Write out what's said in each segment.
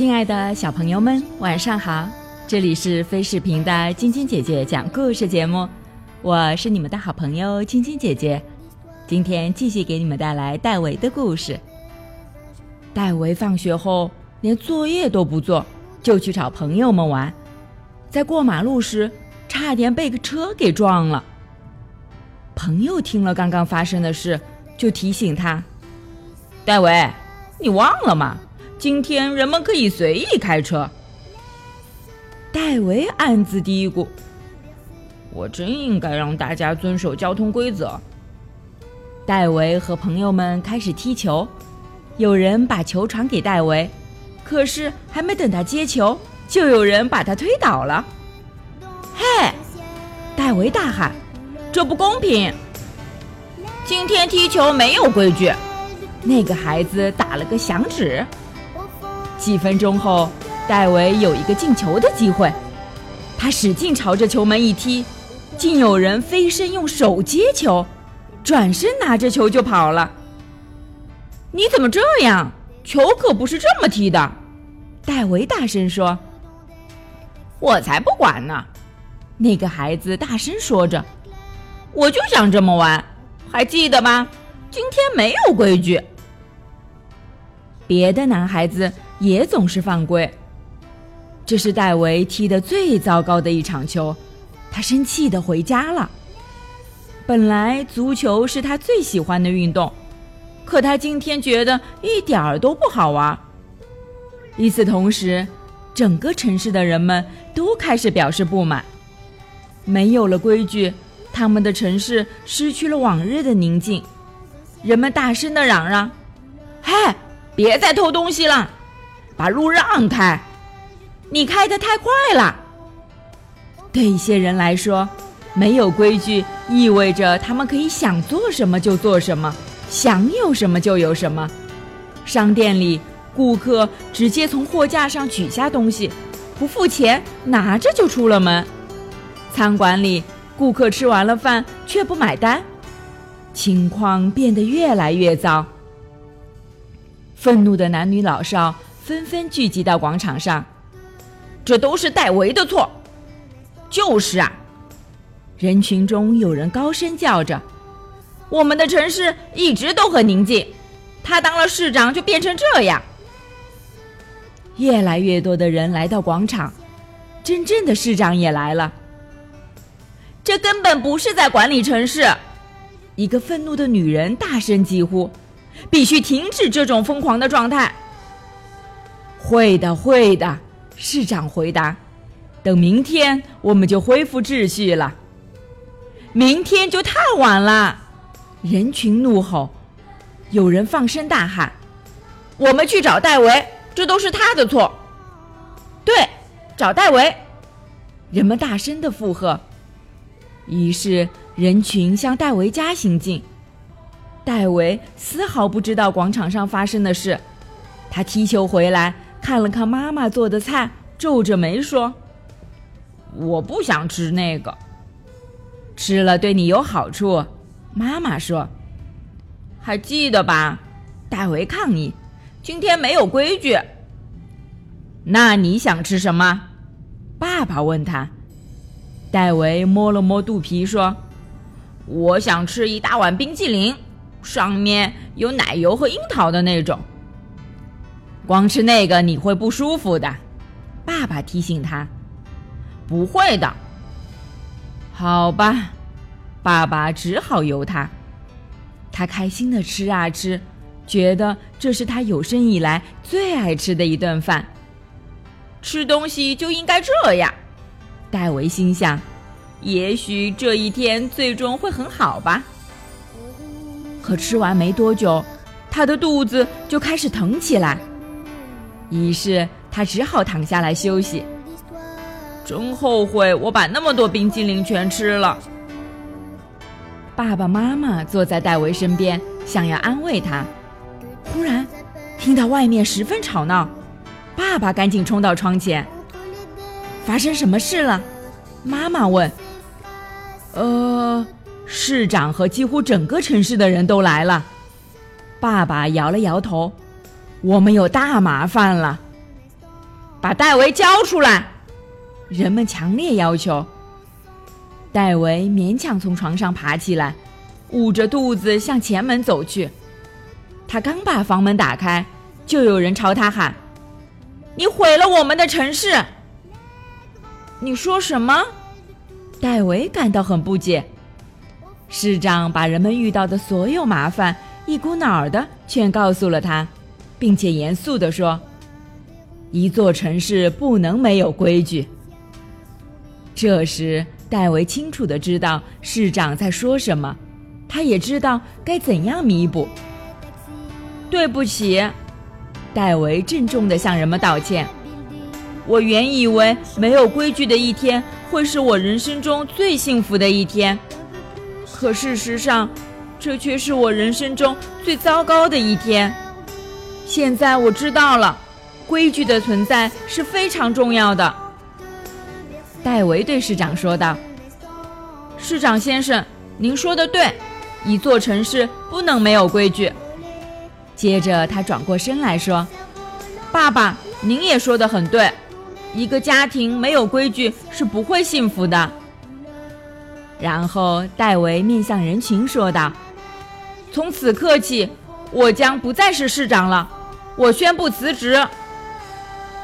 亲爱的小朋友们，晚上好！这里是飞视频的晶晶姐姐讲故事节目，我是你们的好朋友晶晶姐姐。今天继续给你们带来戴维的故事。戴维放学后连作业都不做，就去找朋友们玩，在过马路时差点被个车给撞了。朋友听了刚刚发生的事，就提醒他：“戴维，你忘了吗？今天人们可以随意开车。”戴维暗自嘀咕：“我真应该让大家遵守交通规则。”戴维和朋友们开始踢球，有人把球传给戴维，可是还没等他接球，就有人把他推倒了。嘿！戴维大喊：“这不公平！今天踢球没有规矩。”那个孩子打了个响指。几分钟后，戴维有一个进球的机会，他使劲朝着球门一踢，竟有人飞身用手接球。转身拿着球就跑了。你怎么这样？球可不是这么踢的！戴维大声说：“我才不管呢！”那个孩子大声说着：“我就想这么玩，还记得吗？今天没有规矩。”别的男孩子也总是犯规。这是戴维踢的最糟糕的一场球，他生气的回家了。本来足球是他最喜欢的运动，可他今天觉得一点儿都不好玩。与此同时，整个城市的人们都开始表示不满。没有了规矩，他们的城市失去了往日的宁静。人们大声的嚷嚷：“嗨，别再偷东西了，把路让开！你开的太快了。”对一些人来说，没有规矩意味着他们可以想做什么就做什么，想有什么就有什么。商店里，顾客直接从货架上取下东西，不付钱拿着就出了门。餐馆里，顾客吃完了饭却不买单，情况变得越来越糟。愤怒的男女老少纷纷聚集到广场上，这都是戴维的错。就是啊。人群中有人高声叫着：“我们的城市一直都很宁静，他当了市长就变成这样。”越来越多的人来到广场，真正的市长也来了。这根本不是在管理城市！一个愤怒的女人大声疾呼：“必须停止这种疯狂的状态！”会的，会的，市长回答：“等明天我们就恢复秩序了。”明天就太晚了！人群怒吼，有人放声大喊：“我们去找戴维，这都是他的错。”对，找戴维！人们大声的附和。于是人群向戴维家行进。戴维丝毫不知道广场上发生的事，他踢球回来，看了看妈妈做的菜，皱着眉说：“我不想吃那个。”吃了对你有好处，妈妈说。还记得吧？戴维抗议：“今天没有规矩。”那你想吃什么？爸爸问他。戴维摸了摸肚皮说：“我想吃一大碗冰淇淋，上面有奶油和樱桃的那种。光吃那个你会不舒服的。”爸爸提醒他：“不会的。”好吧，爸爸只好由他。他开心的吃啊吃，觉得这是他有生以来最爱吃的一顿饭。吃东西就应该这样，戴维心想。也许这一天最终会很好吧。可吃完没多久，他的肚子就开始疼起来，于是他只好躺下来休息。真后悔，我把那么多冰激凌全吃了。爸爸妈妈坐在戴维身边，想要安慰他。忽然，听到外面十分吵闹，爸爸赶紧冲到窗前。发生什么事了？妈妈问。呃，市长和几乎整个城市的人都来了。爸爸摇了摇头。我们有大麻烦了。把戴维交出来！人们强烈要求。戴维勉强从床上爬起来，捂着肚子向前门走去。他刚把房门打开，就有人朝他喊：“你毁了我们的城市！”你说什么？戴维感到很不解。市长把人们遇到的所有麻烦一股脑儿的全告诉了他，并且严肃地说：“一座城市不能没有规矩。”这时，戴维清楚的知道市长在说什么，他也知道该怎样弥补。对不起，戴维郑重的向人们道歉。我原以为没有规矩的一天会是我人生中最幸福的一天，可事实上，这却是我人生中最糟糕的一天。现在我知道了，规矩的存在是非常重要的。戴维对市长说道：“市长先生，您说的对，一座城市不能没有规矩。”接着他转过身来说：“爸爸，您也说的很对。”一个家庭没有规矩是不会幸福的。然后戴维面向人群说道：“从此刻起，我将不再是市长了，我宣布辞职。”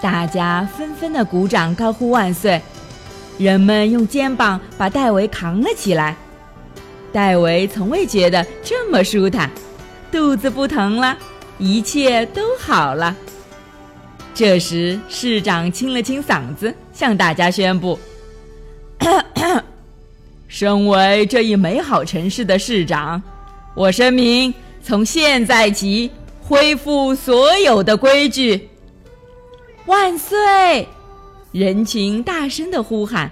大家纷纷的鼓掌，高呼万岁。人们用肩膀把戴维扛了起来。戴维从未觉得这么舒坦，肚子不疼了，一切都好了。这时，市长清了清嗓子，向大家宣布：“ 身为这一美好城市的市长，我声明，从现在起恢复所有的规矩。”万岁！人群大声的呼喊，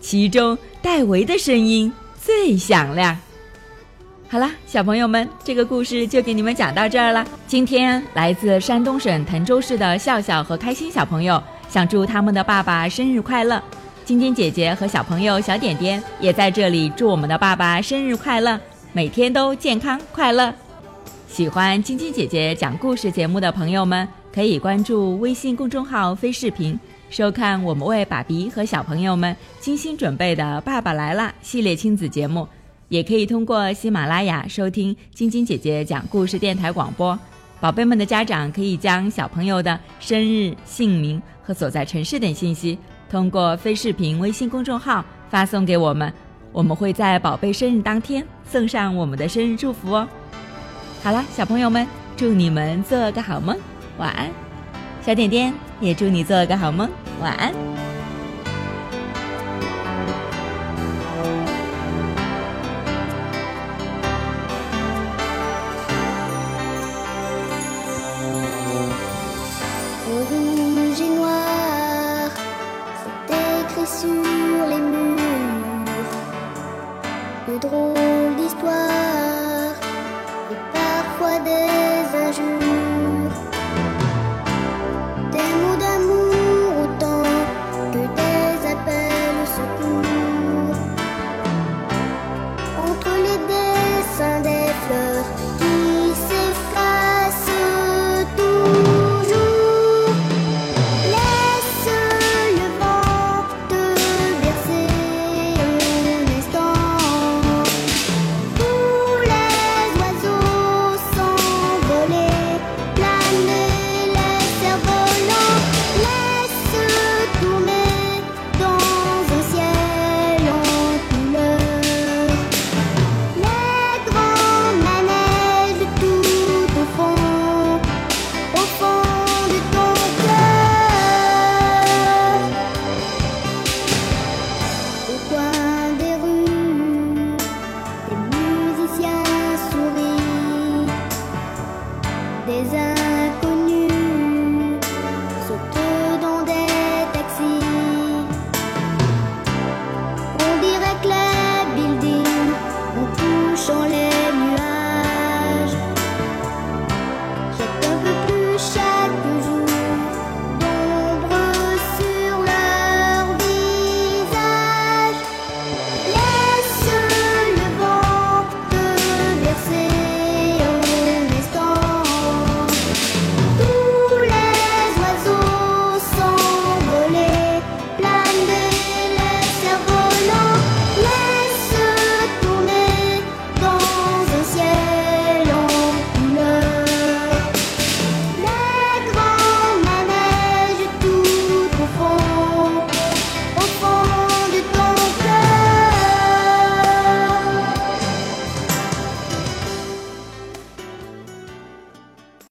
其中戴维的声音最响亮。好了，小朋友们，这个故事就给你们讲到这儿了。今天来自山东省滕州市的笑笑和开心小朋友想祝他们的爸爸生日快乐。晶晶姐姐和小朋友小点点也在这里祝我们的爸爸生日快乐，每天都健康快乐。喜欢晶晶姐姐讲故事节目的朋友们，可以关注微信公众号“飞视频”，收看我们为爸比和小朋友们精心准备的《爸爸来啦》系列亲子节目。也可以通过喜马拉雅收听晶晶姐姐讲故事电台广播。宝贝们的家长可以将小朋友的生日、姓名和所在城市等信息通过非视频微信公众号发送给我们，我们会在宝贝生日当天送上我们的生日祝福哦。好了，小朋友们，祝你们做个好梦，晚安。小点点也祝你做个好梦，晚安。There's a